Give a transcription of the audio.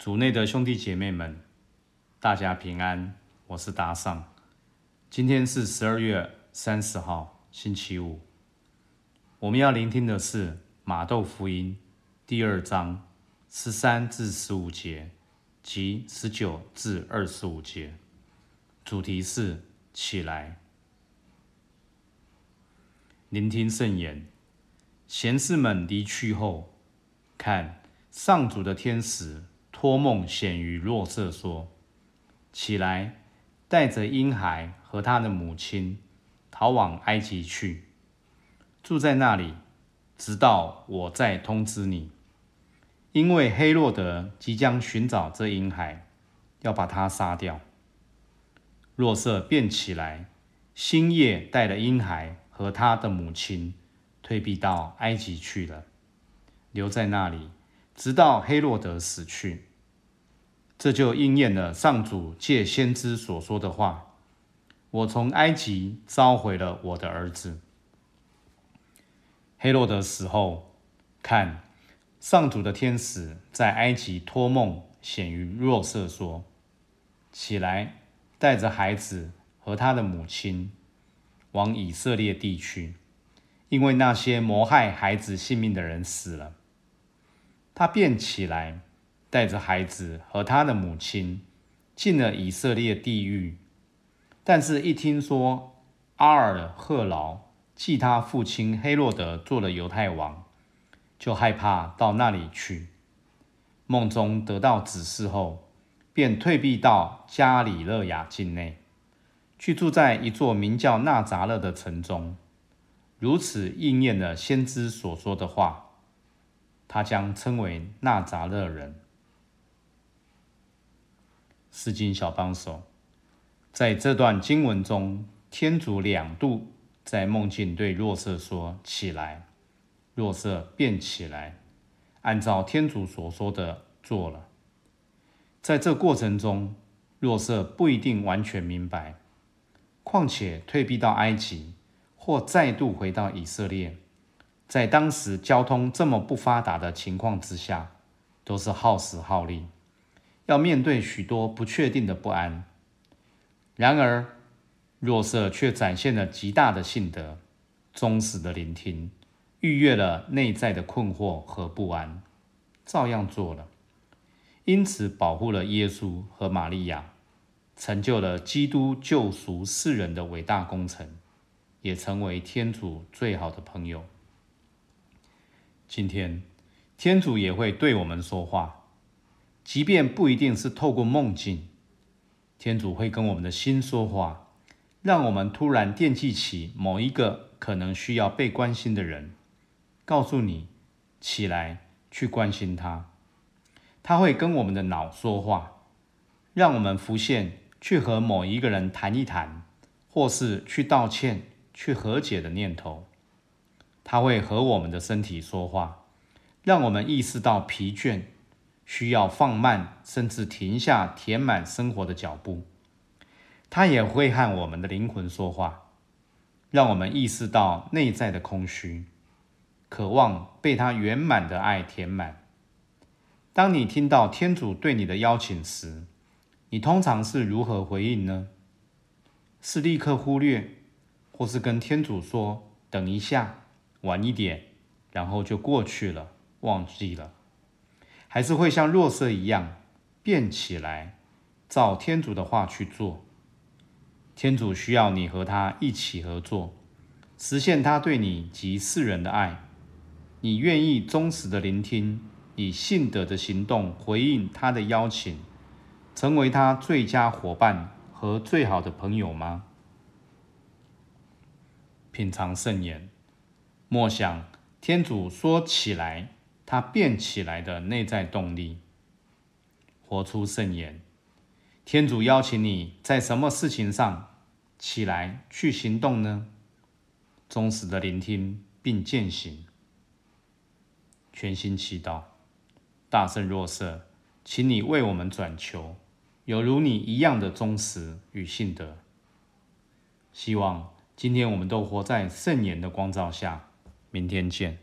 主内的兄弟姐妹们，大家平安，我是达尚。今天是十二月三十号，星期五。我们要聆听的是马窦福音第二章十三至十五节及十九至二十五节，主题是起来。聆听圣言。贤士们离去后，看，上主的天使托梦显于若瑟，说：“起来，带着婴孩和他的母亲，逃往埃及去，住在那里，直到我再通知你。因为黑洛德即将寻找这婴孩，要把他杀掉。”若瑟便起来，星夜带了婴孩和他的母亲。退避到埃及去了，留在那里，直到黑洛德死去。这就应验了上主借先知所说的话：“我从埃及召回了我的儿子。”黑洛德死后，看，上主的天使在埃及托梦显于若瑟，说：“起来，带着孩子和他的母亲，往以色列地区。”因为那些谋害孩子性命的人死了，他便起来，带着孩子和他的母亲，进了以色列地域。但是，一听说阿尔赫劳继他父亲黑洛德做了犹太王，就害怕到那里去。梦中得到指示后，便退避到加里勒亚境内，居住在一座名叫纳扎勒的城中。如此应验了先知所说的话，他将称为纳扎勒人。圣经小帮手，在这段经文中，天主两度在梦境对若瑟说：“起来。”若瑟便起来，按照天主所说的做了。在这过程中，若瑟不一定完全明白，况且退避到埃及。或再度回到以色列，在当时交通这么不发达的情况之下，都是耗时耗力，要面对许多不确定的不安。然而，若瑟却展现了极大的信德，忠实的聆听，逾越了内在的困惑和不安，照样做了，因此保护了耶稣和玛利亚，成就了基督救赎世人的伟大工程。也成为天主最好的朋友。今天，天主也会对我们说话，即便不一定是透过梦境，天主会跟我们的心说话，让我们突然惦记起某一个可能需要被关心的人，告诉你起来去关心他。他会跟我们的脑说话，让我们浮现去和某一个人谈一谈，或是去道歉。去和解的念头，他会和我们的身体说话，让我们意识到疲倦，需要放慢甚至停下填满生活的脚步。他也会和我们的灵魂说话，让我们意识到内在的空虚，渴望被他圆满的爱填满。当你听到天主对你的邀请时，你通常是如何回应呢？是立刻忽略？或是跟天主说等一下，晚一点，然后就过去了，忘记了，还是会像若色一样变起来，照天主的话去做。天主需要你和他一起合作，实现他对你及世人的爱。你愿意忠实的聆听，以信德的行动回应他的邀请，成为他最佳伙伴和最好的朋友吗？品尝圣言，默想天主说起来，他变起来的内在动力。活出圣言，天主邀请你在什么事情上起来去行动呢？忠实的聆听并践行，全心祈祷。大圣若瑟，请你为我们转求，有如你一样的忠实与信德。希望。今天我们都活在圣言的光照下，明天见。